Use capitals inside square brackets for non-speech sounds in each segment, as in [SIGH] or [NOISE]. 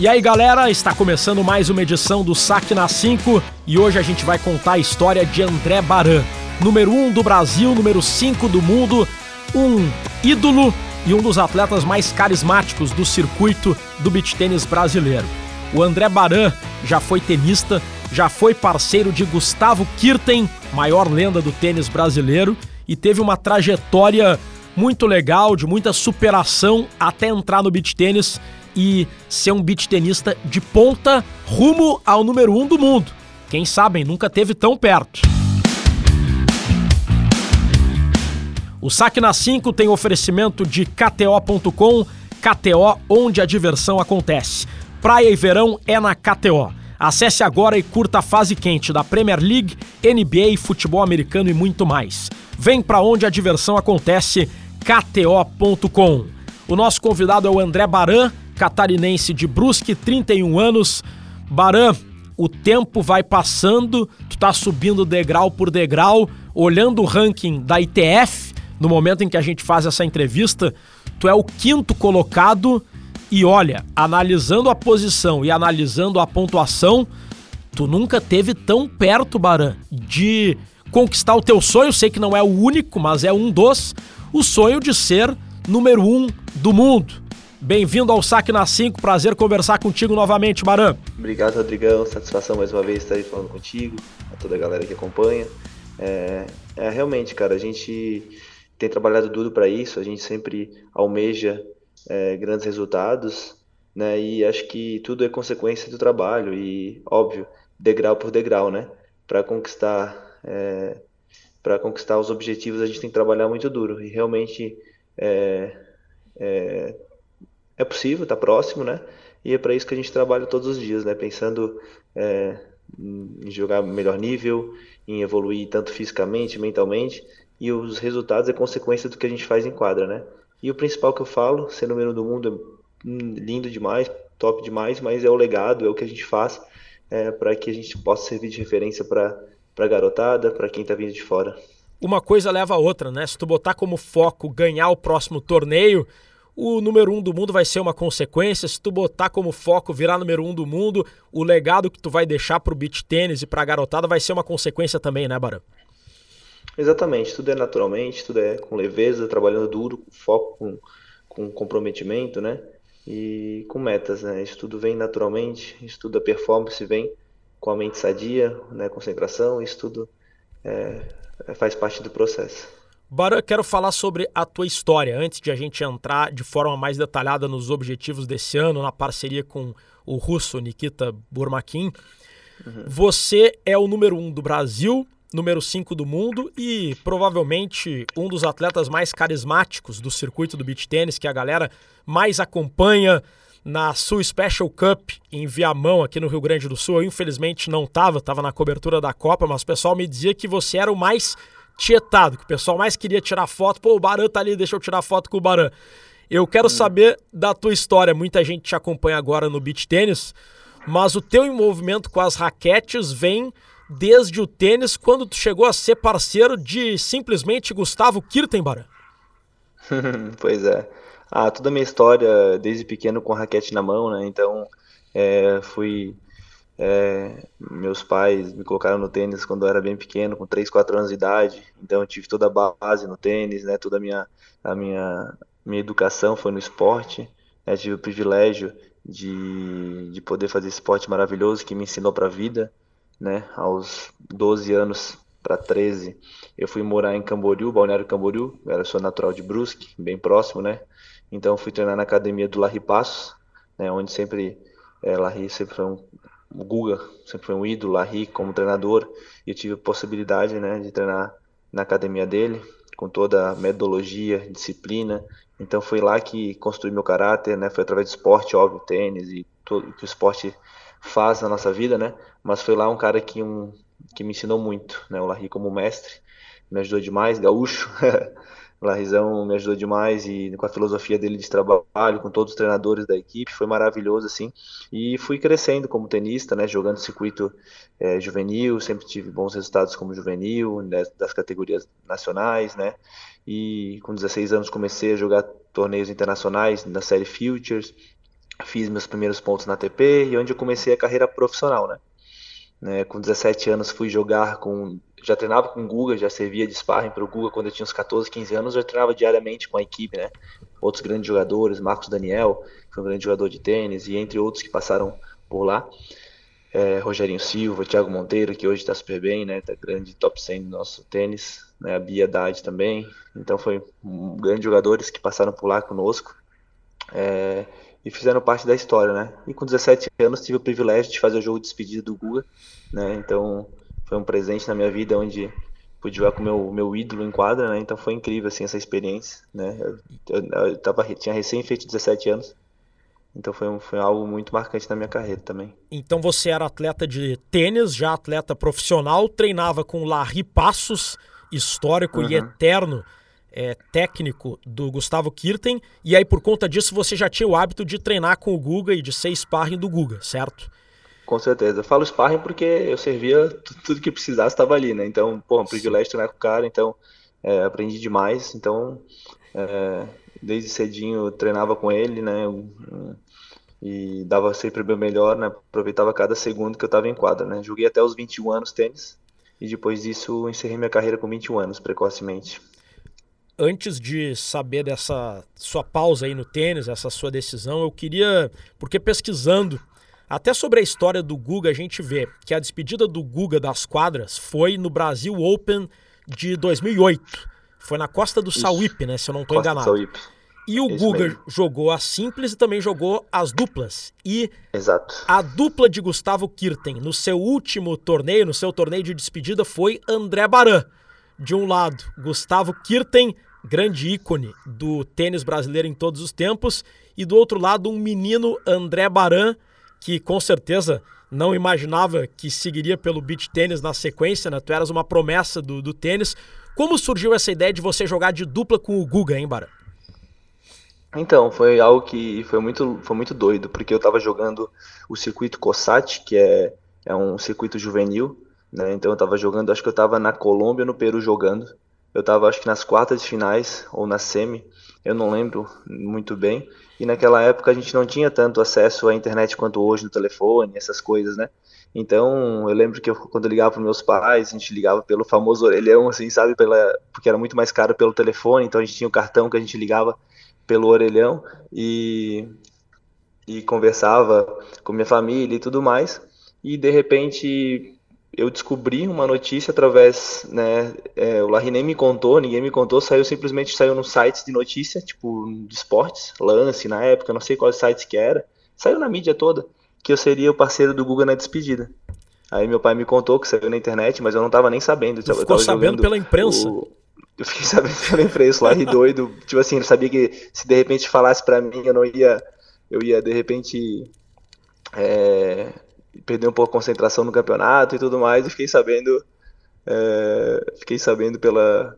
E aí galera, está começando mais uma edição do Saque na 5 e hoje a gente vai contar a história de André Baran, número 1 um do Brasil, número 5 do mundo, um ídolo e um dos atletas mais carismáticos do circuito do beach tênis brasileiro. O André Baran já foi tenista, já foi parceiro de Gustavo Kirten, maior lenda do tênis brasileiro, e teve uma trajetória muito legal, de muita superação até entrar no beach tênis e ser um beach tenista de ponta rumo ao número um do mundo. Quem sabe nunca teve tão perto. O Saque na 5 tem oferecimento de KTO.com, KTO onde a diversão acontece. Praia e verão é na KTO. Acesse agora e curta a fase quente da Premier League, NBA, futebol americano e muito mais. Vem para onde a diversão acontece, KTO.com. O nosso convidado é o André Baran, catarinense de Brusque, 31 anos. Baran, o tempo vai passando, tu tá subindo degrau por degrau, olhando o ranking da ITF, no momento em que a gente faz essa entrevista, tu é o quinto colocado e olha, analisando a posição e analisando a pontuação, tu nunca teve tão perto, Baran, de conquistar o teu sonho, sei que não é o único, mas é um dos, o sonho de ser número um do mundo. Bem-vindo ao Saque na 5, prazer conversar contigo novamente, Baran. Obrigado, Rodrigão, satisfação mais uma vez estar aí falando contigo, a toda a galera que acompanha. É, é realmente, cara, a gente tem trabalhado duro para isso, a gente sempre almeja é, grandes resultados, né? E acho que tudo é consequência do trabalho e, óbvio, degrau por degrau, né? Para conquistar, é, para conquistar os objetivos, a gente tem que trabalhar muito duro e realmente é, é possível, está próximo, né? E é para isso que a gente trabalha todos os dias, né? Pensando é, em jogar melhor nível, em evoluir tanto fisicamente, mentalmente, e os resultados é consequência do que a gente faz em quadra, né? E o principal que eu falo, ser número do mundo é lindo demais, top demais, mas é o legado, é o que a gente faz é, para que a gente possa servir de referência para a garotada, para quem está vindo de fora. Uma coisa leva a outra, né? Se tu botar como foco ganhar o próximo torneio, o número um do mundo vai ser uma consequência. Se tu botar como foco virar número um do mundo, o legado que tu vai deixar pro beach tênis e pra garotada vai ser uma consequência também, né, Barão? Exatamente, tudo é naturalmente, tudo é com leveza, trabalhando duro, com foco, com, com comprometimento, né? E com metas, né? Isso tudo vem naturalmente, isso tudo a performance vem com a mente sadia, né? Concentração, isso tudo é, faz parte do processo. Baran, quero falar sobre a tua história, antes de a gente entrar de forma mais detalhada nos objetivos desse ano, na parceria com o russo Nikita Burmakin. Uhum. Você é o número um do Brasil, número 5 do mundo e provavelmente um dos atletas mais carismáticos do circuito do beach tênis, que a galera mais acompanha na Sul Special Cup em Viamão, aqui no Rio Grande do Sul. Eu, infelizmente, não estava, estava na cobertura da Copa, mas o pessoal me dizia que você era o mais tietado, que o pessoal mais queria tirar foto. Pô, o Baran tá ali, deixa eu tirar foto com o Baran. Eu quero hum. saber da tua história. Muita gente te acompanha agora no beach tênis, mas o teu envolvimento com as raquetes vem desde o tênis, quando tu chegou a ser parceiro de simplesmente Gustavo Kirtenbaran. [LAUGHS] pois é. Ah, toda a minha história desde pequeno com raquete na mão, né? Então, é, fui é, meus pais me colocaram no tênis quando eu era bem pequeno, com 3, 4 anos de idade. Então eu tive toda a base no tênis, né? Toda a minha, a minha, minha educação foi no esporte. Né? Tive o privilégio de, de poder fazer esse esporte maravilhoso que me ensinou para a vida, né? Aos 12 anos para 13, eu fui morar em Camboriú, Balneário Camboriú. Eu era sou natural de Brusque, bem próximo, né? Então fui treinar na academia do Larry Passos, né? Onde sempre é, Larry sempre foi um o Guga sempre foi um ídolo, Larry como treinador, e eu tive a possibilidade né, de treinar na academia dele, com toda a metodologia, disciplina. Então foi lá que construí meu caráter, né? Foi através do esporte, óbvio, tênis e tudo que o esporte faz na nossa vida, né? Mas foi lá um cara que, um, que me ensinou muito, né? O Larry como mestre, me ajudou demais, gaúcho. [LAUGHS] O Larizão me ajudou demais e com a filosofia dele de trabalho, com todos os treinadores da equipe, foi maravilhoso assim. E fui crescendo como tenista, né, jogando circuito é, juvenil, sempre tive bons resultados como juvenil, né, das categorias nacionais, né. E com 16 anos comecei a jogar torneios internacionais da série Futures, fiz meus primeiros pontos na ATP e onde eu comecei a carreira profissional, né? né? Com 17 anos fui jogar com já treinava com o Guga, já servia de sparring para o Guga quando eu tinha uns 14, 15 anos, já treinava diariamente com a equipe, né? Outros grandes jogadores, Marcos Daniel, que foi um grande jogador de tênis, e entre outros que passaram por lá. É, Rogerinho Silva, Thiago Monteiro, que hoje está super bem, né? Tá grande top 100 do nosso tênis, né? A Bia Haddad também. Então foi um, grandes jogadores que passaram por lá conosco. É, e fizeram parte da história, né? E com 17 anos tive o privilégio de fazer o jogo de despedida do Guga, né? Então foi um presente na minha vida onde pude jogar com o meu, meu ídolo em quadra, né? Então foi incrível, assim, essa experiência, né? Eu, eu, eu tava, tinha recém feito 17 anos, então foi, foi algo muito marcante na minha carreira também. Então você era atleta de tênis, já atleta profissional, treinava com Larry Passos, histórico uhum. e eterno é, técnico do Gustavo Kirten, e aí por conta disso você já tinha o hábito de treinar com o Guga e de ser sparring do Guga, certo? Com certeza. Eu falo sparring porque eu servia tudo que precisasse estava ali, né? Então, pô, um privilégio treinar com o cara, então é, aprendi demais. Então, é, desde cedinho eu treinava com ele, né? E dava sempre o meu melhor, né? Aproveitava cada segundo que eu estava em quadra, né? Joguei até os 21 anos tênis e depois disso encerrei minha carreira com 21 anos, precocemente antes de saber dessa sua pausa aí no tênis, essa sua decisão, eu queria, porque pesquisando até sobre a história do Guga, a gente vê que a despedida do Guga das quadras foi no Brasil Open de 2008. Foi na Costa do Sauípe, né, se eu não estou enganado. Sauípe. E o Isso Guga mesmo. jogou a simples e também jogou as duplas. E Exato. a dupla de Gustavo Kirten no seu último torneio, no seu torneio de despedida, foi André Baran. De um lado, Gustavo Kirten, grande ícone do tênis brasileiro em todos os tempos, e do outro lado um menino André Baran, que com certeza não imaginava que seguiria pelo beach tênis na sequência, né? Tu eras uma promessa do, do tênis. Como surgiu essa ideia de você jogar de dupla com o Guga, hein, Baran? Então, foi algo que foi muito, foi muito doido, porque eu estava jogando o circuito COSAT, que é, é um circuito juvenil, né? Então eu estava jogando, acho que eu estava na Colômbia, no Peru jogando. Eu estava acho que nas quartas de finais ou na semi, eu não lembro muito bem. E naquela época a gente não tinha tanto acesso à internet quanto hoje no telefone, essas coisas, né? Então, eu lembro que eu, quando eu ligava para meus pais, a gente ligava pelo famoso orelhão, assim, sabe? Pela, porque era muito mais caro pelo telefone, então a gente tinha o cartão que a gente ligava pelo orelhão e, e conversava com minha família e tudo mais. E de repente, eu descobri uma notícia através, né, é, o Larry nem me contou, ninguém me contou, saiu simplesmente saiu nos sites de notícia, tipo de esportes, Lance na época, não sei quais sites que era, saiu na mídia toda que eu seria o parceiro do Google na despedida. Aí meu pai me contou que saiu na internet, mas eu não tava nem sabendo. Eu ficou sabendo pela imprensa? O... Eu fiquei [LAUGHS] sabendo pela imprensa, Larry doido, tipo assim, ele sabia que se de repente falasse para mim, eu não ia, eu ia de repente é perder um pouco a concentração no campeonato e tudo mais, e fiquei sabendo, é, fiquei sabendo pela,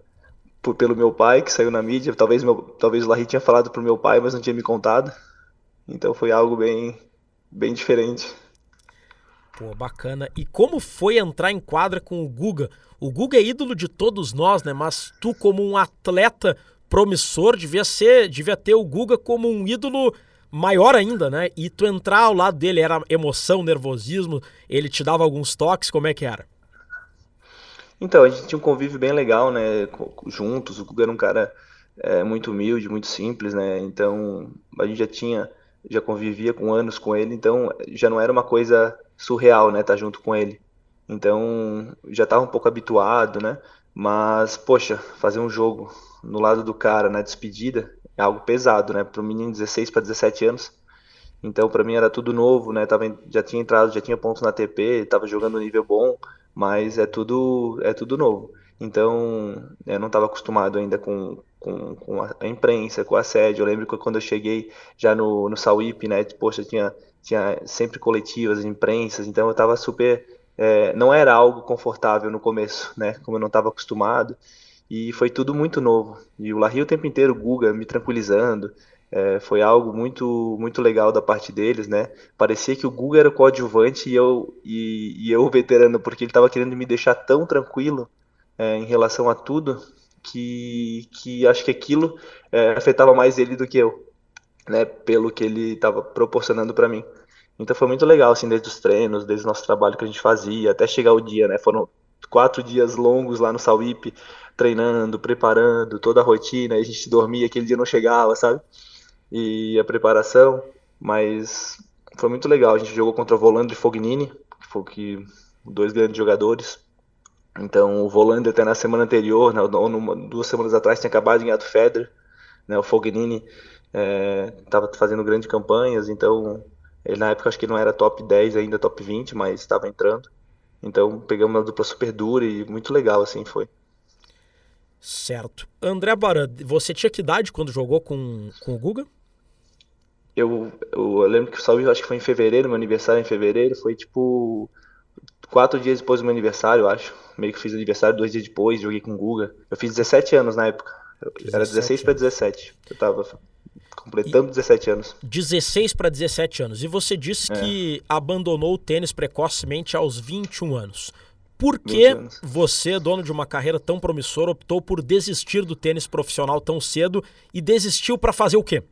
por, pelo meu pai, que saiu na mídia, talvez, meu, talvez o Larry tinha falado pro meu pai, mas não tinha me contado, então foi algo bem, bem diferente. Pô, bacana. E como foi entrar em quadra com o Guga? O Guga é ídolo de todos nós, né? Mas tu, como um atleta promissor, devia ser, devia ter o Guga como um ídolo maior ainda, né? E tu entrar ao lado dele era emoção, nervosismo, ele te dava alguns toques, como é que era? Então, a gente tinha um convívio bem legal, né? Juntos, o Guga era um cara é, muito humilde, muito simples, né? Então, a gente já tinha, já convivia com anos com ele, então já não era uma coisa surreal, né? Estar tá junto com ele. Então, já estava um pouco habituado, né? Mas, poxa, fazer um jogo no lado do cara na despedida é algo pesado, né? Para um menino de 16 para 17 anos. Então, para mim era tudo novo, né? Tava, já tinha entrado, já tinha pontos na TP, estava jogando nível bom, mas é tudo, é tudo novo. Então, eu não estava acostumado ainda com, com, com, a imprensa, com o assédio. Eu lembro que quando eu cheguei já no, no Sauípe, né? Poxa, tinha, tinha sempre coletivas, imprensas, então eu estava super. É, não era algo confortável no começo, né? Como eu não estava acostumado e foi tudo muito novo. E o Larry o tempo inteiro, o Guga, me tranquilizando, é, foi algo muito muito legal da parte deles, né? Parecia que o Guga era o coadjuvante e eu, e, e eu o veterano, porque ele estava querendo me deixar tão tranquilo é, em relação a tudo, que, que acho que aquilo é, afetava mais ele do que eu. né, pelo que ele estava proporcionando para mim. Então foi muito legal, assim, desde os treinos, desde o nosso trabalho que a gente fazia, até chegar o dia, né? Foram quatro dias longos lá no Sauípe, treinando, preparando, toda a rotina, a gente dormia, aquele dia não chegava, sabe? E a preparação, mas foi muito legal. A gente jogou contra o Volando e Fognini, que foi que, dois grandes jogadores. Então, o Volando até na semana anterior, né, ou numa, duas semanas atrás, tinha acabado de ganhar do Federer, né? O Fognini estava é, fazendo grandes campanhas, então ele na época acho que não era top 10 ainda, top 20, mas estava entrando. Então pegamos uma dupla super dura e muito legal assim foi. Certo. André Baran, você tinha que idade quando jogou com, com o Guga? Eu, eu, eu lembro que o salve, acho que foi em fevereiro, meu aniversário em fevereiro, foi tipo quatro dias depois do meu aniversário, eu acho. Meio que fiz aniversário dois dias depois, joguei com o Guga. Eu fiz 17 anos na época. Era 16 para 17. Eu tava completando e 17 anos. 16 para 17 anos. E você disse é. que abandonou o tênis precocemente aos 21 anos. Por que você, dono de uma carreira tão promissora, optou por desistir do tênis profissional tão cedo e desistiu para fazer o quê?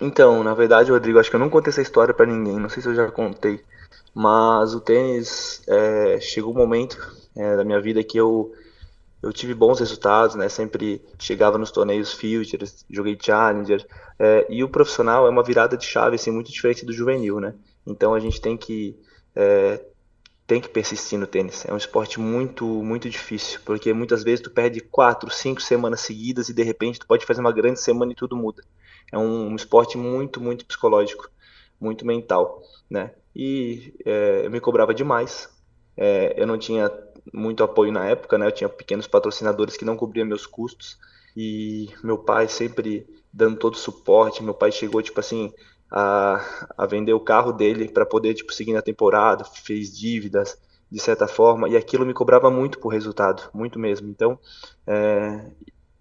Então, na verdade, Rodrigo, acho que eu não contei essa história para ninguém, não sei se eu já contei, mas o tênis é, chegou um momento é, da minha vida que eu eu tive bons resultados, né? Sempre chegava nos torneios Futures, joguei Challenger. É, e o profissional é uma virada de chave, assim, muito diferente do juvenil, né? Então a gente tem que é, tem que persistir no tênis. É um esporte muito muito difícil, porque muitas vezes tu perde quatro, cinco semanas seguidas e de repente tu pode fazer uma grande semana e tudo muda. É um, um esporte muito muito psicológico, muito mental, né? E é, eu me cobrava demais. É, eu não tinha muito apoio na época, né? Eu tinha pequenos patrocinadores que não cobriam meus custos e meu pai sempre dando todo o suporte. Meu pai chegou tipo assim a, a vender o carro dele para poder tipo seguir na temporada, fez dívidas de certa forma e aquilo me cobrava muito por resultado, muito mesmo. Então é,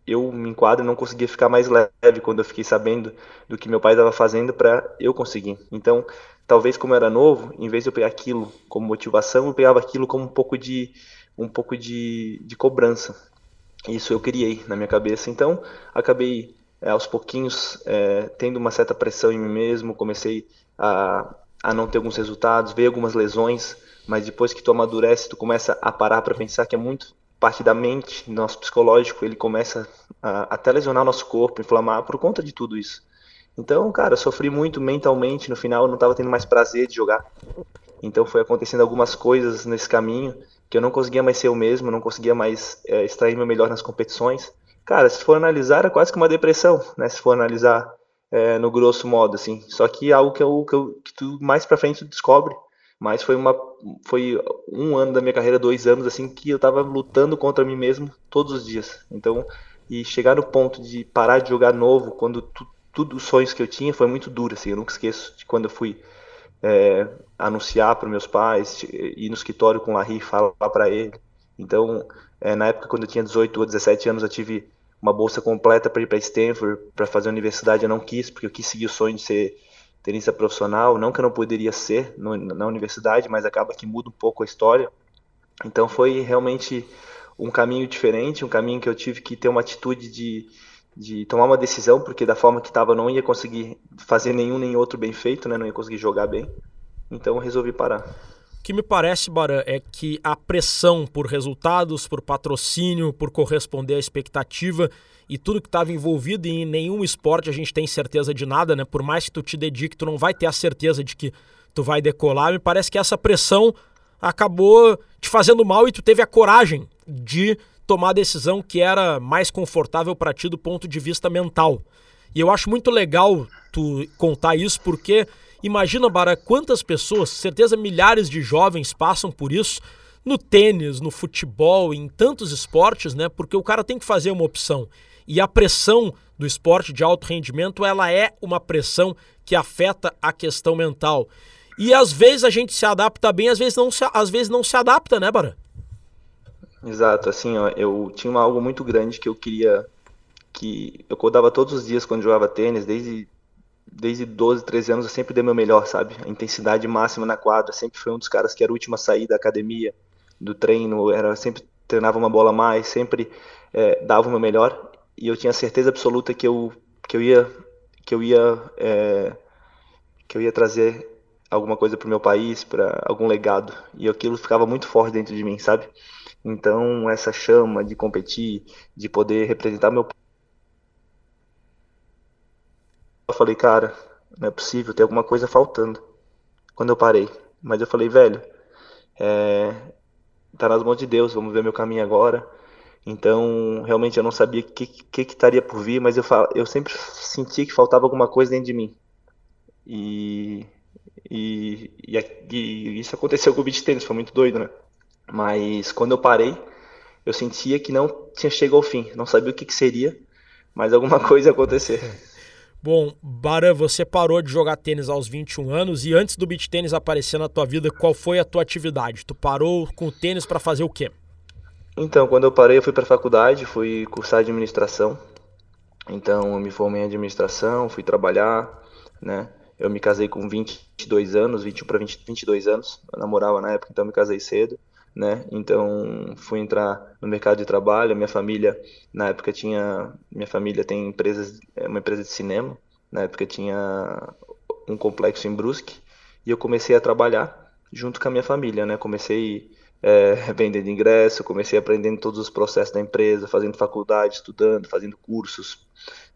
eu me enquadro não conseguia ficar mais leve quando eu fiquei sabendo do que meu pai estava fazendo para eu conseguir. Então talvez como eu era novo, em vez de eu pegar aquilo como motivação, eu pegava aquilo como um pouco de um pouco de, de cobrança. Isso eu criei na minha cabeça. Então acabei é, aos pouquinhos é, tendo uma certa pressão em mim mesmo, comecei a, a não ter alguns resultados, veio algumas lesões, mas depois que tu amadurece, tu começa a parar para pensar que é muito parte da mente, nosso psicológico, ele começa a, até lesionar nosso corpo, inflamar por conta de tudo isso. Então, cara, sofri muito mentalmente. No final, eu não estava tendo mais prazer de jogar. Então, foi acontecendo algumas coisas nesse caminho que eu não conseguia mais ser o mesmo, não conseguia mais é, extrair meu melhor nas competições. Cara, se for analisar, era quase que uma depressão, né? Se for analisar é, no grosso modo, assim. Só que algo que, eu, que, eu, que tu mais pra frente tu descobre. Mas foi uma foi um ano da minha carreira, dois anos, assim, que eu tava lutando contra mim mesmo todos os dias. Então, e chegar no ponto de parar de jogar novo, quando tu, tudo os sonhos que eu tinha foi muito duro, assim, eu nunca esqueço de quando eu fui é, anunciar para meus pais, ir no escritório com o Larry falar para ele. Então, é, na época quando eu tinha 18 ou 17 anos, eu tive uma bolsa completa para ir para Stanford, para fazer universidade, eu não quis, porque eu quis seguir o sonho de ser tenista profissional, não que eu não poderia ser no, na universidade, mas acaba que muda um pouco a história. Então foi realmente um caminho diferente, um caminho que eu tive que ter uma atitude de de tomar uma decisão, porque da forma que estava não ia conseguir fazer nenhum nem outro bem feito, né? não ia conseguir jogar bem. Então resolvi parar. O que me parece, Baran, é que a pressão por resultados, por patrocínio, por corresponder à expectativa e tudo que estava envolvido em nenhum esporte a gente tem certeza de nada, né? Por mais que tu te dedique, tu não vai ter a certeza de que tu vai decolar. Me parece que essa pressão acabou te fazendo mal e tu teve a coragem de tomar a decisão que era mais confortável para ti do ponto de vista mental. E eu acho muito legal tu contar isso porque imagina, Bara, quantas pessoas, certeza milhares de jovens passam por isso no tênis, no futebol, em tantos esportes, né? Porque o cara tem que fazer uma opção. E a pressão do esporte de alto rendimento, ela é uma pressão que afeta a questão mental. E às vezes a gente se adapta bem, às vezes não se, às vezes não se adapta, né, Bara? Exato, assim, ó, eu tinha algo muito grande que eu queria que eu acordava todos os dias quando jogava tênis, desde desde 12, 13 anos eu sempre dei meu melhor, sabe? A intensidade máxima na quadra, sempre foi um dos caras que era o último a sair da academia, do treino, era sempre treinava uma bola a mais, sempre é, dava o meu melhor e eu tinha certeza absoluta que eu que eu ia que eu ia é, que eu ia trazer alguma coisa para o meu país, para algum legado. E aquilo ficava muito forte dentro de mim, sabe? Então, essa chama de competir, de poder representar meu eu falei, cara, não é possível, tem alguma coisa faltando. Quando eu parei. Mas eu falei, velho, é, tá nas mãos de Deus, vamos ver meu caminho agora. Então, realmente eu não sabia o que, que, que estaria por vir, mas eu, eu sempre senti que faltava alguma coisa dentro de mim. E, e, e, e isso aconteceu com o beat tênis, foi muito doido, né? Mas quando eu parei, eu sentia que não tinha chegado ao fim, não sabia o que, que seria, mas alguma [LAUGHS] coisa ia acontecer. Bom, Baran, você parou de jogar tênis aos 21 anos e antes do beach tênis aparecer na tua vida, qual foi a tua atividade? Tu parou com o tênis para fazer o quê? Então, quando eu parei, eu fui para a faculdade, fui cursar administração. Então, eu me formei em administração, fui trabalhar, né? Eu me casei com 22 anos, 21 para 22 anos. Eu namorava na época, então me casei cedo, né? Então, fui entrar no mercado de trabalho. Minha família, na época tinha, minha família tem empresas, é uma empresa de cinema. Na época tinha um complexo em Brusque e eu comecei a trabalhar junto com a minha família, né? Comecei é, vendendo ingresso, comecei aprendendo todos os processos da empresa, fazendo faculdade, estudando, fazendo cursos,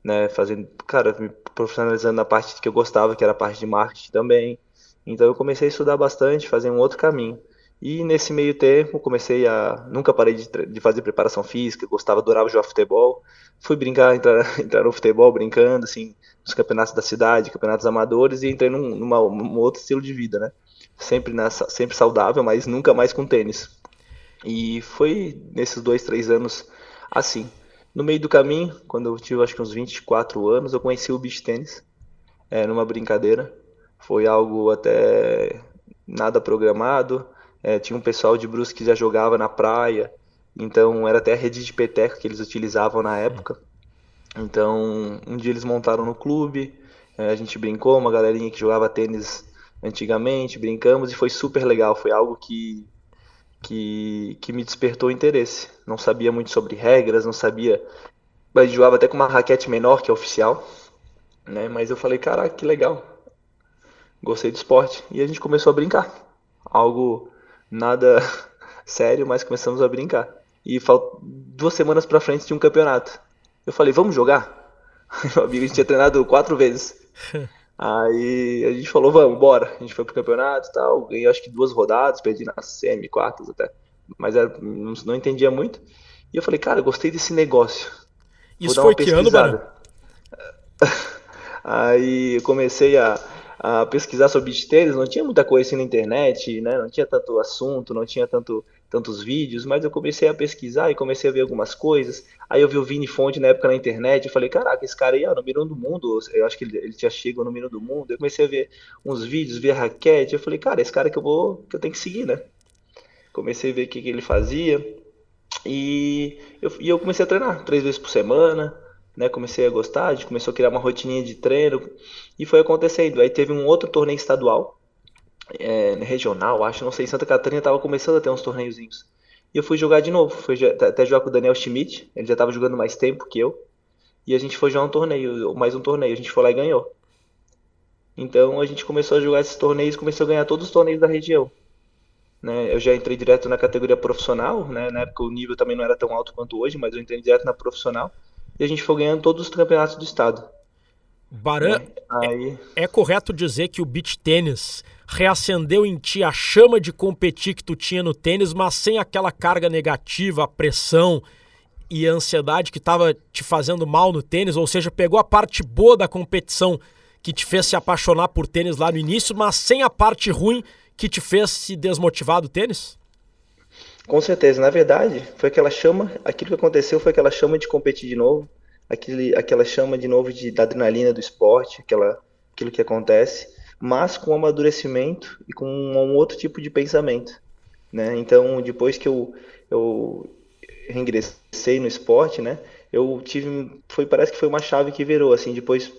né? Fazendo, cara, me profissionalizando na parte que eu gostava, que era a parte de marketing também. Então eu comecei a estudar bastante, fazer um outro caminho. E nesse meio tempo comecei a. Nunca parei de, de fazer preparação física, gostava, adorava jogar futebol. Fui brincar, [LAUGHS] entrar, entrar no futebol brincando, assim, nos campeonatos da cidade, campeonatos amadores, e entrei num, numa, num outro estilo de vida, né? Sempre, nessa, sempre saudável, mas nunca mais com tênis. E foi nesses dois, três anos assim. No meio do caminho, quando eu tive acho que uns 24 anos, eu conheci o beach tênis, é, numa brincadeira. Foi algo até nada programado é, tinha um pessoal de Brusque que já jogava na praia, então era até a rede de peteca que eles utilizavam na época. Então, um dia eles montaram no clube, é, a gente brincou, uma galerinha que jogava tênis antigamente, brincamos e foi super legal, foi algo que, que, que me despertou interesse. Não sabia muito sobre regras, não sabia. A gente jogava até com uma raquete menor que é oficial, né? Mas eu falei, caraca, que legal. Gostei do esporte. E a gente começou a brincar. Algo nada [LAUGHS] sério, mas começamos a brincar. E duas semanas pra frente tinha um campeonato. Eu falei, vamos jogar? [LAUGHS] Meu amigo, a gente tinha treinado quatro vezes. [LAUGHS] Aí a gente falou, vamos, bora. A gente foi pro campeonato e tal. Ganhei acho que duas rodadas, perdi nas semi, quartas até. Mas era, não, não, entendia muito. E eu falei, cara, gostei desse negócio. Isso foi que ano, Barão? [LAUGHS] Aí eu comecei a, a pesquisar sobre beach tênis, não tinha muita coisa assim na internet, né? Não tinha tanto assunto, não tinha tanto, tantos vídeos, mas eu comecei a pesquisar e comecei a ver algumas coisas. Aí eu vi o Vini Fonte na época na internet, eu falei, caraca, esse cara aí é o número um do mundo, eu acho que ele, ele já chega ao número um do mundo. Eu comecei a ver uns vídeos, ver a raquete, eu falei, cara, esse cara que eu vou, que eu tenho que seguir, né? Comecei a ver o que, que ele fazia e eu, e eu comecei a treinar três vezes por semana né, comecei a gostar, a gente começou a criar uma rotininha de treino e foi acontecendo. Aí teve um outro torneio estadual, é, regional, acho, não sei, Santa Catarina estava começando a ter uns torneiozinhos. E eu fui jogar de novo, fui até jogar com o Daniel Schmidt, ele já estava jogando mais tempo que eu. E a gente foi jogar um torneio, mais um torneio, a gente foi lá e ganhou. Então a gente começou a jogar esses torneios, começou a ganhar todos os torneios da região. Né? Eu já entrei direto na categoria profissional, né? na época o nível também não era tão alto quanto hoje, mas eu entrei direto na profissional e a gente foi ganhando todos os campeonatos do estado. Baran, é, aí... é, é correto dizer que o beach tênis reacendeu em ti a chama de competir que tu tinha no tênis, mas sem aquela carga negativa, a pressão e a ansiedade que estava te fazendo mal no tênis, ou seja, pegou a parte boa da competição que te fez se apaixonar por tênis lá no início, mas sem a parte ruim que te fez se desmotivar do tênis? Com certeza, na verdade, foi aquela chama, aquilo que aconteceu foi aquela chama de competir de novo, aquele, aquela chama de novo de, da adrenalina do esporte, aquela, aquilo que acontece, mas com amadurecimento e com um, outro tipo de pensamento. Né? Então, depois que eu, eu reingressei no esporte, né, eu tive, foi, parece que foi uma chave que virou, assim, depois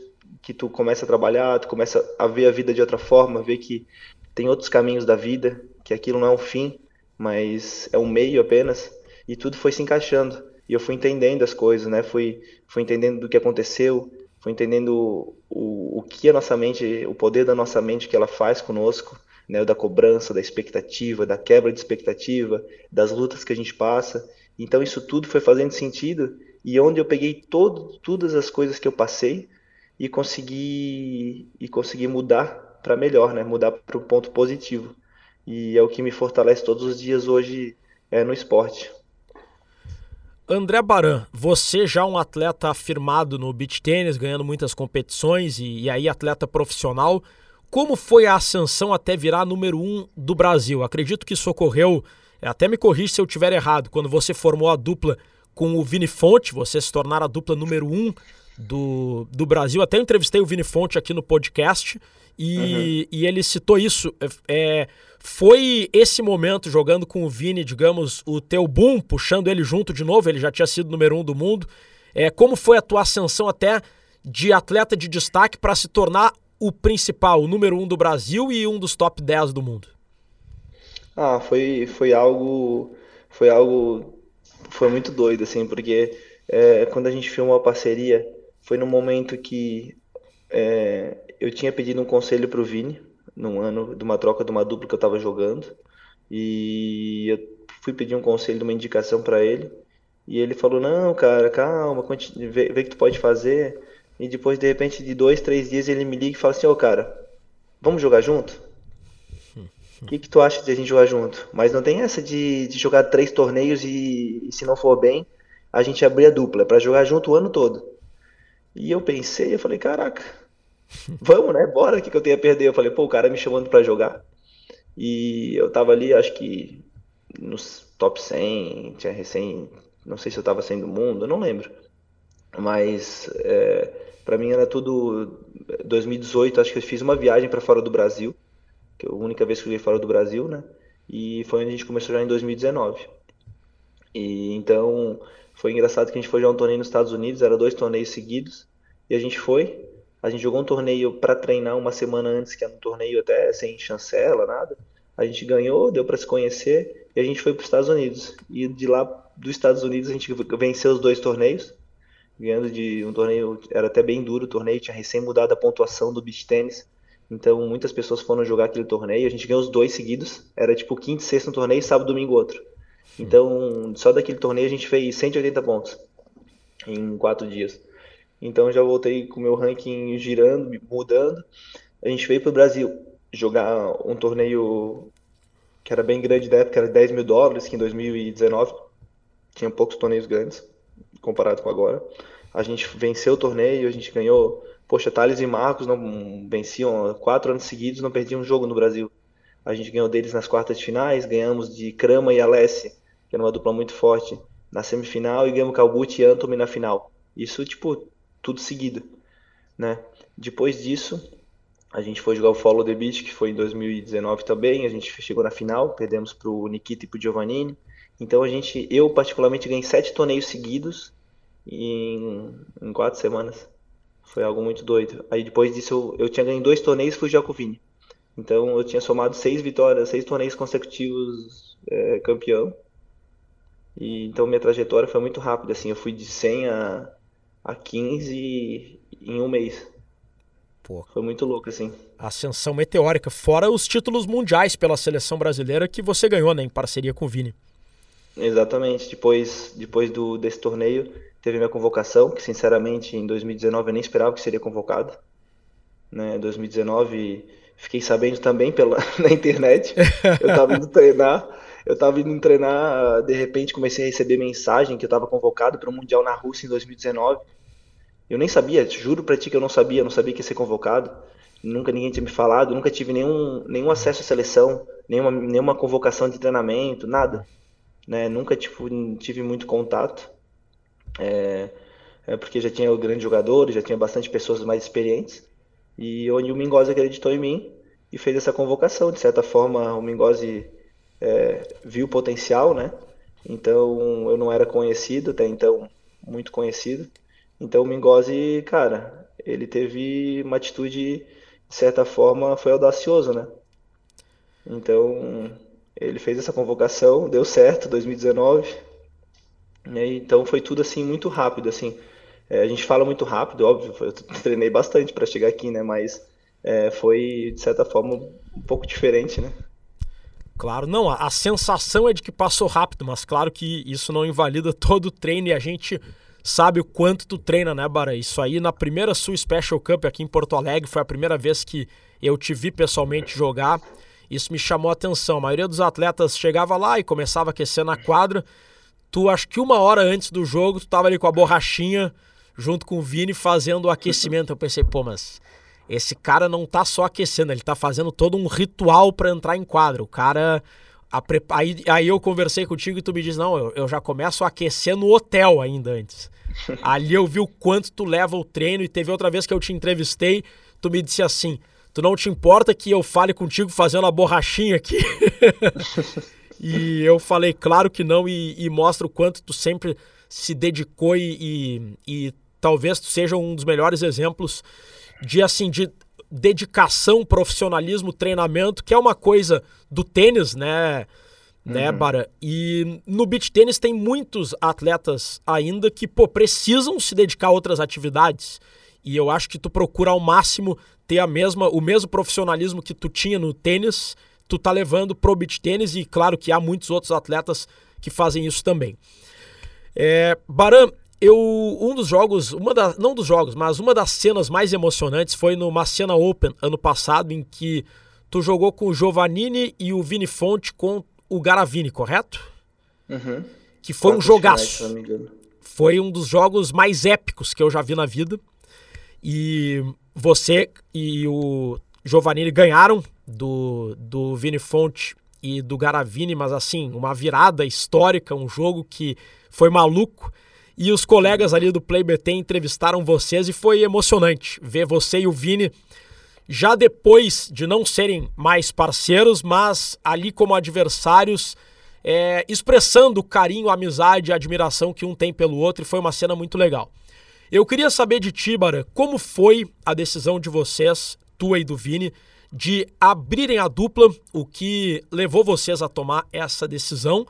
que tu começa a trabalhar, tu começa a ver a vida de outra forma, ver que tem outros caminhos da vida, que aquilo não é um fim, mas é um meio apenas, e tudo foi se encaixando. E eu fui entendendo as coisas, né? Fui, fui entendendo do que aconteceu, foi entendendo o, o que a nossa mente, o poder da nossa mente que ela faz conosco, né, da cobrança, da expectativa, da quebra de expectativa, das lutas que a gente passa. Então isso tudo foi fazendo sentido e onde eu peguei todo, todas as coisas que eu passei e consegui e consegui mudar para melhor, né? Mudar para o ponto positivo. E é o que me fortalece todos os dias hoje é, no esporte. André Baran, você já um atleta afirmado no beach tênis, ganhando muitas competições e, e aí atleta profissional, como foi a ascensão até virar número um do Brasil? Acredito que isso ocorreu, é, até me corrija se eu estiver errado, quando você formou a dupla com o Vini Fonte, você se tornar a dupla número um do, do Brasil. Até entrevistei o Vini Fonte aqui no podcast e, uhum. e ele citou isso. É, é, foi esse momento jogando com o Vini, digamos, o teu boom, puxando ele junto de novo, ele já tinha sido número um do mundo. É, como foi a tua ascensão até de atleta de destaque para se tornar o principal, o número um do Brasil e um dos top 10 do mundo? Ah, foi, foi algo. Foi algo. Foi muito doido, assim, porque é, quando a gente filmou a parceria, foi no momento que é, eu tinha pedido um conselho para o Vini, num ano de uma troca de uma dupla que eu estava jogando, e eu fui pedir um conselho, de uma indicação para ele, e ele falou: Não, cara, calma, vê, vê que tu pode fazer. E depois, de repente, de dois, três dias, ele me liga e fala assim: Ô, oh, cara, vamos jogar junto? [LAUGHS] O que, que tu acha de a gente jogar junto? Mas não tem essa de, de jogar três torneios e, e, se não for bem, a gente abrir a dupla. É pra jogar junto o ano todo. E eu pensei, eu falei, caraca, vamos, né? Bora, o que, que eu tenho a perder? Eu falei, pô, o cara me chamando para jogar. E eu tava ali, acho que nos top 100, tinha recém, não sei se eu tava saindo do mundo, eu não lembro. Mas é, para mim era tudo 2018, acho que eu fiz uma viagem para fora do Brasil, que é a única vez que eu fui fora do Brasil, né? E foi onde a gente começou já em 2019. E então foi engraçado que a gente foi jogar um torneio nos Estados Unidos, era dois torneios seguidos, e a gente foi. A gente jogou um torneio para treinar uma semana antes, que era um torneio até sem chancela, nada. A gente ganhou, deu para se conhecer, e a gente foi para os Estados Unidos. E de lá dos Estados Unidos a gente venceu os dois torneios, ganhando de um torneio, era até bem duro o torneio, tinha recém mudado a pontuação do beach tênis. Então muitas pessoas foram jogar aquele torneio, a gente ganhou os dois seguidos, era tipo quinto e sexto no torneio, sábado domingo outro. Então, só daquele torneio a gente fez 180 pontos em quatro dias. Então, já voltei com o meu ranking girando, mudando. A gente veio para o Brasil jogar um torneio que era bem grande da época, era 10 mil dólares, que em 2019 tinha poucos torneios grandes, comparado com agora. A gente venceu o torneio, a gente ganhou. Poxa, Thales e Marcos não venciam quatro anos seguidos, não perdiam um jogo no Brasil. A gente ganhou deles nas quartas de finais, ganhamos de Crama e Alessi que era uma dupla muito forte, na semifinal e ganhamos Calbucci e Anthony na final. Isso, tipo, tudo seguido, né? Depois disso, a gente foi jogar o Follow the Beach, que foi em 2019 também, a gente chegou na final, perdemos pro Nikita e pro Giovannini. Então a gente, eu particularmente ganhei sete torneios seguidos em, em quatro semanas. Foi algo muito doido. Aí depois disso eu, eu tinha ganho dois torneios fui jogar com o Vini. Então eu tinha somado seis vitórias, seis torneios consecutivos é, campeão. E, então minha trajetória foi muito rápida, assim, eu fui de 100 a, a 15 em um mês. Pô. Foi muito louco, assim. Ascensão meteórica, fora os títulos mundiais pela seleção brasileira que você ganhou, né, em parceria com o Vini. Exatamente, depois, depois do, desse torneio teve minha convocação, que sinceramente em 2019 eu nem esperava que seria convocado. Né, 2019 fiquei sabendo também pela, [LAUGHS] na internet, eu estava indo treinar eu tava indo treinar, de repente comecei a receber mensagem que eu tava convocado para o Mundial na Rússia em 2019. Eu nem sabia, juro pra ti que eu não sabia, não sabia que ia ser convocado. Nunca ninguém tinha me falado, nunca tive nenhum, nenhum acesso à seleção, nenhuma, nenhuma convocação de treinamento, nada. Né? Nunca tipo, tive muito contato. É, é porque já tinha grandes jogadores, já tinha bastante pessoas mais experientes. E onde o Mingozzi acreditou em mim e fez essa convocação. De certa forma, o Mingozzi é, o potencial, né? Então eu não era conhecido, até então muito conhecido. Então o Mingozzi, cara, ele teve uma atitude, de certa forma, foi audacioso, né? Então ele fez essa convocação, deu certo, 2019. E, então foi tudo assim muito rápido, assim. É, a gente fala muito rápido, óbvio, eu [LAUGHS] treinei bastante para chegar aqui, né? Mas é, foi, de certa forma, um pouco diferente, né? Claro, não, a, a, sensação é de que passou rápido, mas claro que isso não invalida [LAUGHS] todo o treino e a gente sabe o quanto tu treina, né, Bara? Isso aí na primeira Sul Special Cup aqui em Porto Alegre foi a primeira vez que eu te vi pessoalmente jogar. Isso me chamou a atenção. A maioria dos atletas chegava lá e começava a aquecer na quadra. Tu, acho que uma hora antes do jogo, tu tava ali com a borrachinha junto com o Vini fazendo o aquecimento. Eu pensei, pô, mas esse cara não tá só aquecendo, ele tá fazendo todo um ritual para entrar em quadro. O cara. Pre... Aí, aí eu conversei contigo e tu me diz: não, eu, eu já começo a aquecer no hotel ainda antes. [LAUGHS] Ali eu vi o quanto tu leva o treino e teve outra vez que eu te entrevistei, tu me disse assim: tu não te importa que eu fale contigo fazendo a borrachinha aqui? [LAUGHS] e eu falei, claro que não, e, e mostra o quanto tu sempre se dedicou e, e, e talvez tu seja um dos melhores exemplos de assim de dedicação, profissionalismo, treinamento, que é uma coisa do tênis, né? Né, uhum. Bara? E no beach tênis tem muitos atletas ainda que pô, precisam se dedicar a outras atividades. E eu acho que tu procura ao máximo ter a mesma, o mesmo profissionalismo que tu tinha no tênis, tu tá levando pro beach tênis e claro que há muitos outros atletas que fazem isso também. É, Baran, eu um dos jogos, uma da, não dos jogos, mas uma das cenas mais emocionantes foi no Macena Open ano passado em que tu jogou com o Giovannini e o Vini Fonte com o Garavini, correto? Uhum. Que foi um jogaço. Foi um dos jogos mais épicos que eu já vi na vida. E você e o Giovannini ganharam do, do Vini Fonte e do Garavini, mas assim, uma virada histórica, um jogo que foi maluco. E os colegas ali do Play BT entrevistaram vocês e foi emocionante ver você e o Vini já depois de não serem mais parceiros, mas ali como adversários, é, expressando o carinho, a amizade, a admiração que um tem pelo outro, e foi uma cena muito legal. Eu queria saber de ti, Bara, como foi a decisão de vocês, tua e do Vini, de abrirem a dupla, o que levou vocês a tomar essa decisão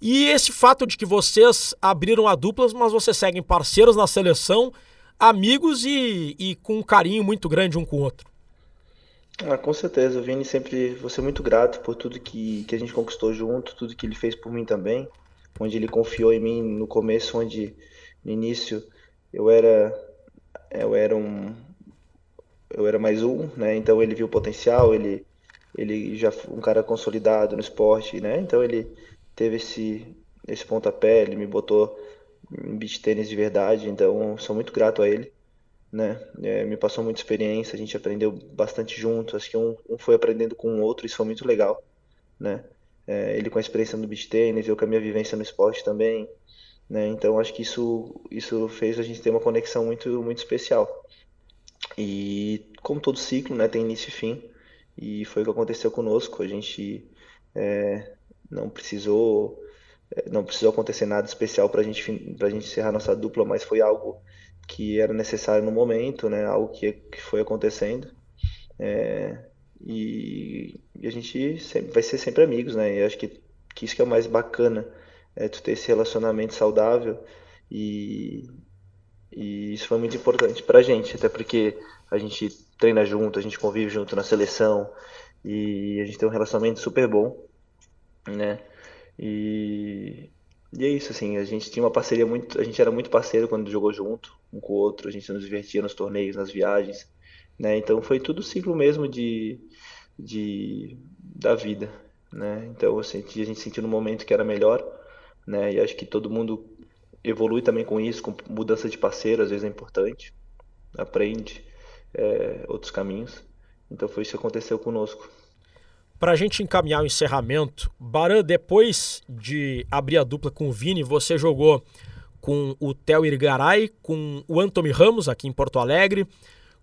e esse fato de que vocês abriram a duplas, mas vocês seguem parceiros na seleção, amigos e, e com um carinho muito grande um com o outro. Ah, com certeza, Vini sempre vou ser muito grato por tudo que, que a gente conquistou junto, tudo que ele fez por mim também, onde ele confiou em mim no começo, onde no início eu era eu era um eu era mais um, né? Então ele viu o potencial, ele ele já um cara consolidado no esporte, né? Então ele teve esse, esse pontapé, ele me botou em beach tênis de verdade, então sou muito grato a ele, né? É, me passou muita experiência, a gente aprendeu bastante junto, acho que um, um foi aprendendo com o outro, isso foi muito legal, né? É, ele com a experiência no beach tênis, eu com a minha vivência no esporte também, né? Então acho que isso isso fez a gente ter uma conexão muito muito especial. E como todo ciclo, né, tem início e fim, e foi o que aconteceu conosco. A gente é, não precisou é, não precisou acontecer nada especial para gente para gente encerrar nossa dupla, mas foi algo que era necessário no momento, né? Algo que, que foi acontecendo. É, e, e, a gente sempre, vai ser sempre amigos, né? E acho que, que isso que é o mais bacana, é tu ter esse relacionamento saudável e, e isso foi muito importante pra gente, até porque a gente treina junto, a gente convive junto na seleção e a gente tem um relacionamento super bom né? E, e é isso, assim, a gente tinha uma parceria muito, a gente era muito parceiro quando jogou junto, um com o outro, a gente nos divertia nos torneios, nas viagens, né? Então foi tudo ciclo mesmo de, de da vida, né? Então assim, a gente sentiu no momento que era melhor, né? E acho que todo mundo evolui também com isso, com mudança de parceiro, às vezes é importante, aprende é, outros caminhos. Então foi isso que aconteceu conosco. Para a gente encaminhar o encerramento, Baran, depois de abrir a dupla com o Vini, você jogou com o Theo Irgaray, com o Anthony Ramos aqui em Porto Alegre,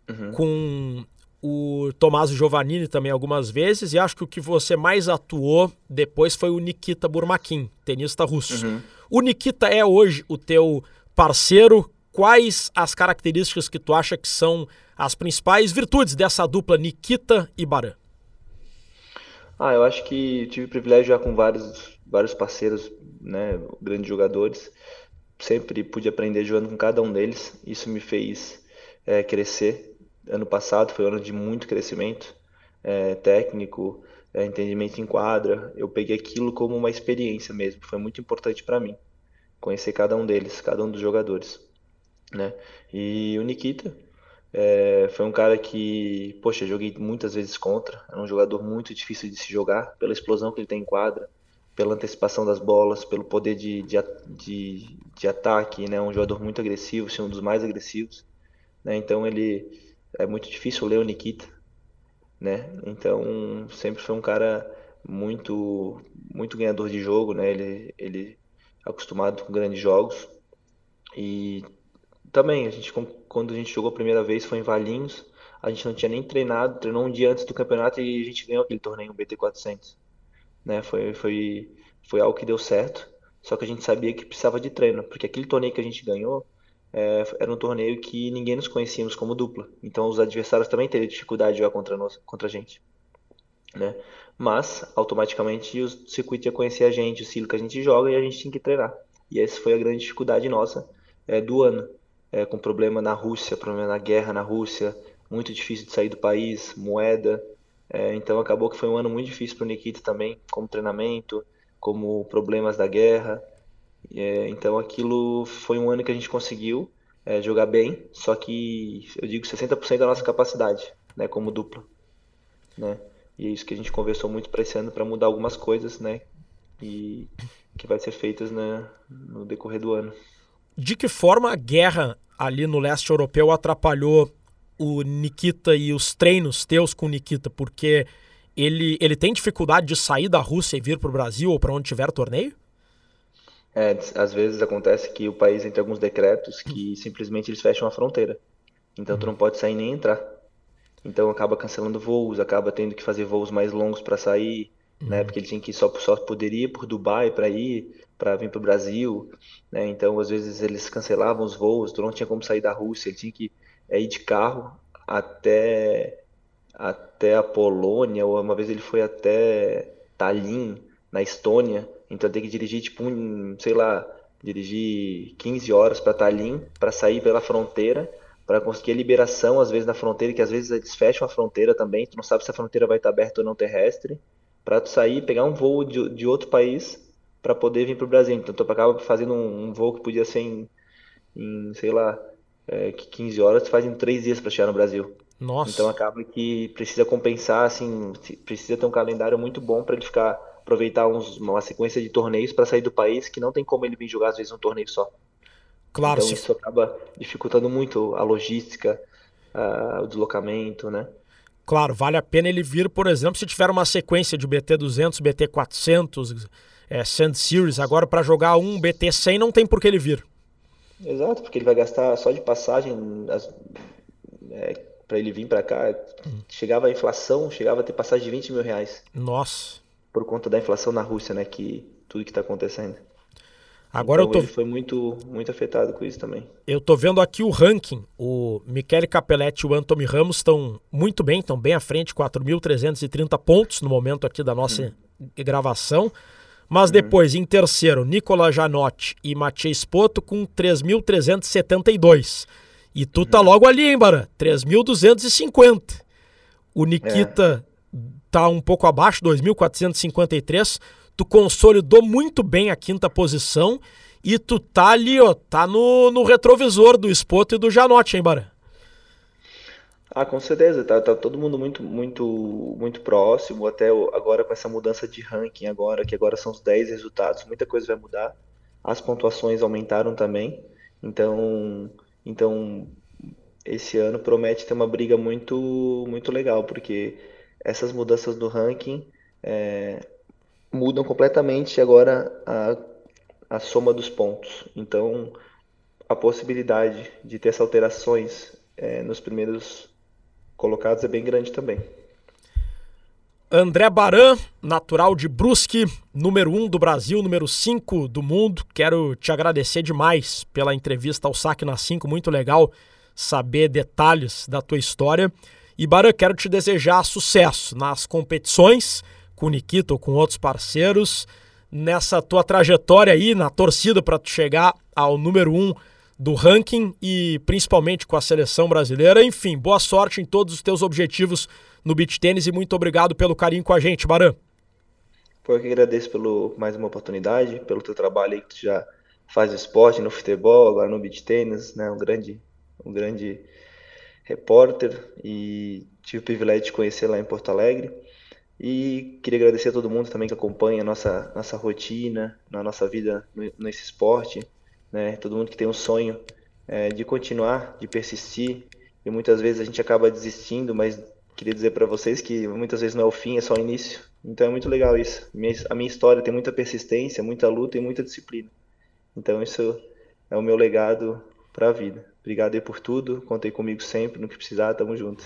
uhum. com o Tomás Giovannini também algumas vezes, e acho que o que você mais atuou depois foi o Nikita Burmakin, tenista russo. Uhum. O Nikita é hoje o teu parceiro. Quais as características que tu acha que são as principais virtudes dessa dupla Nikita e Baran? Ah, eu acho que tive privilégio já com vários, vários parceiros, né, grandes jogadores, sempre pude aprender jogando com cada um deles. Isso me fez é, crescer. Ano passado foi um ano de muito crescimento é, técnico, é, entendimento em quadra. Eu peguei aquilo como uma experiência mesmo. Foi muito importante para mim conhecer cada um deles, cada um dos jogadores, né? E o Nikita é, foi um cara que, poxa, joguei muitas vezes contra. Era um jogador muito difícil de se jogar pela explosão que ele tem em quadra, pela antecipação das bolas, pelo poder de, de, de, de ataque, né? Um jogador muito agressivo, um dos mais agressivos, né? Então ele é muito difícil ler o Nikita, né? Então sempre foi um cara muito muito ganhador de jogo, né? Ele ele é acostumado com grandes jogos e também a gente quando a gente jogou a primeira vez foi em Valinhos, a gente não tinha nem treinado, treinou um dia antes do campeonato e a gente ganhou aquele torneio, o BT 400, né? Foi foi foi algo que deu certo, só que a gente sabia que precisava de treino, porque aquele torneio que a gente ganhou é, era um torneio que ninguém nos conhecíamos como dupla. Então os adversários também teriam dificuldade de jogar contra nós, contra a gente. Né? Mas automaticamente o circuito ia conhecer a gente, o estilo que a gente joga e a gente tinha que treinar. E essa foi a grande dificuldade nossa é, do ano, é, com problema na Rússia, problema na guerra na Rússia, muito difícil de sair do país, moeda. É, então acabou que foi um ano muito difícil para o Nikita também, como treinamento, como problemas da guerra. É, então aquilo foi um ano que a gente conseguiu é, jogar bem, só que eu digo 60% da nossa capacidade, né, como dupla, né? E é isso que a gente conversou muito para esse ano para mudar algumas coisas, né? E que vai ser feitas né, no decorrer do ano. De que forma a guerra ali no leste europeu atrapalhou o Nikita e os treinos teus com o Nikita? Porque ele, ele tem dificuldade de sair da Rússia e vir para o Brasil ou para onde tiver torneio? É, às vezes acontece que o país tem alguns decretos que simplesmente eles fecham a fronteira. Então tu não pode sair nem entrar. Então acaba cancelando voos, acaba tendo que fazer voos mais longos para sair? Né? Porque ele tinha que só só poderia ir por Dubai para ir, para vir para o Brasil, né? Então às vezes eles cancelavam os voos, tu não tinha como sair da Rússia, ele tinha que é, ir de carro até até a Polônia, ou uma vez ele foi até Tallinn, na Estônia, então tem que dirigir, tipo, um, sei lá, dirigir 15 horas para Tallinn, para sair pela fronteira, para conseguir liberação, às vezes, na fronteira, que às vezes eles fecham a fronteira também, tu não sabe se a fronteira vai estar aberta ou não terrestre, para tu sair, pegar um voo de, de outro país para poder vir para o Brasil. Então tu acaba fazendo um, um, voo que podia ser em, em sei lá, é, 15 horas, tu faz em 3 dias para chegar no Brasil. Nossa. Então acaba que precisa compensar, assim, precisa ter um calendário muito bom para ele ficar aproveitar uns, uma sequência de torneios para sair do país que não tem como ele vir jogar às vezes um torneio só. Claro. Então se... isso acaba dificultando muito a logística, o deslocamento, né? Claro, vale a pena ele vir, por exemplo, se tiver uma sequência de BT 200, BT 400, é, Sand Series, agora para jogar um BT 100 não tem por que ele vir. Exato, porque ele vai gastar só de passagem é, para ele vir para cá. Chegava a inflação, chegava a ter passagem de 20 mil reais. Nossa por conta da inflação na Rússia, né? Que tudo que está acontecendo. Agora então, eu tô. Ele foi muito, muito afetado com isso também. Eu tô vendo aqui o ranking. O Michele Capelletti e o Anthony Ramos estão muito bem, estão bem à frente, 4.330 pontos no momento aqui da nossa hum. gravação. Mas hum. depois, em terceiro, Nicola Janotti e Mathieu Spoto com 3.372. E tu tá uhum. logo ali, hein, Baran? 3.250. O Nikita é tá um pouco abaixo, 2.453. Tu consolidou muito bem a quinta posição e tu tá ali, ó, tá no, no retrovisor do Spoto e do Janote, hein, Barã? Ah, com certeza, tá, tá todo mundo muito, muito, muito próximo, até agora com essa mudança de ranking agora, que agora são os 10 resultados, muita coisa vai mudar, as pontuações aumentaram também, então, então esse ano promete ter uma briga muito, muito legal, porque essas mudanças do ranking é, mudam completamente agora a, a soma dos pontos. Então, a possibilidade de ter essas alterações é, nos primeiros colocados é bem grande também. André Baran, natural de Brusque, número 1 um do Brasil, número 5 do mundo. Quero te agradecer demais pela entrevista ao Saque na 5, muito legal saber detalhes da tua história. E Baran, quero te desejar sucesso nas competições com o Nikita ou com outros parceiros. nessa tua trajetória aí, na torcida para tu chegar ao número um do ranking e principalmente com a seleção brasileira. Enfim, boa sorte em todos os teus objetivos no beach tênis e muito obrigado pelo carinho com a gente, Baran. Pô, eu que agradeço pelo mais uma oportunidade, pelo teu trabalho aí que tu já faz esporte no futebol, agora no beach tênis, né? Um grande, um grande repórter e tive o privilégio de conhecer lá em Porto Alegre. E queria agradecer a todo mundo também que acompanha a nossa, nossa rotina, na nossa vida nesse esporte né? Todo mundo que tem um sonho é, de continuar, de persistir, e muitas vezes a gente acaba desistindo, mas queria dizer para vocês que muitas vezes não é o fim, é só o início. Então é muito legal isso. a minha história tem muita persistência, muita luta e muita disciplina. Então isso é o meu legado para a vida. Obrigado aí por tudo, contei comigo sempre, no que precisar, tamo junto.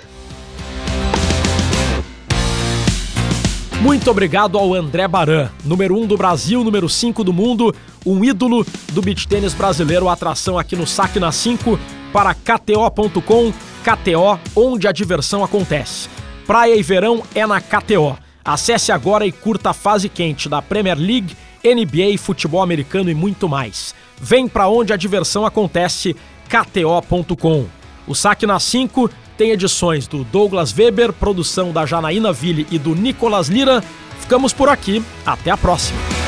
Muito obrigado ao André Baran, número 1 um do Brasil, número 5 do mundo, um ídolo do beach tênis brasileiro, atração aqui no Saque na 5 para KTO.com, KTO, onde a diversão acontece. Praia e verão é na KTO. Acesse agora e curta a fase quente da Premier League, NBA, futebol americano e muito mais. Vem para onde a diversão acontece, KTO.com. O Saque na 5 tem edições do Douglas Weber, produção da Janaína Ville e do Nicolas Lira. Ficamos por aqui, até a próxima.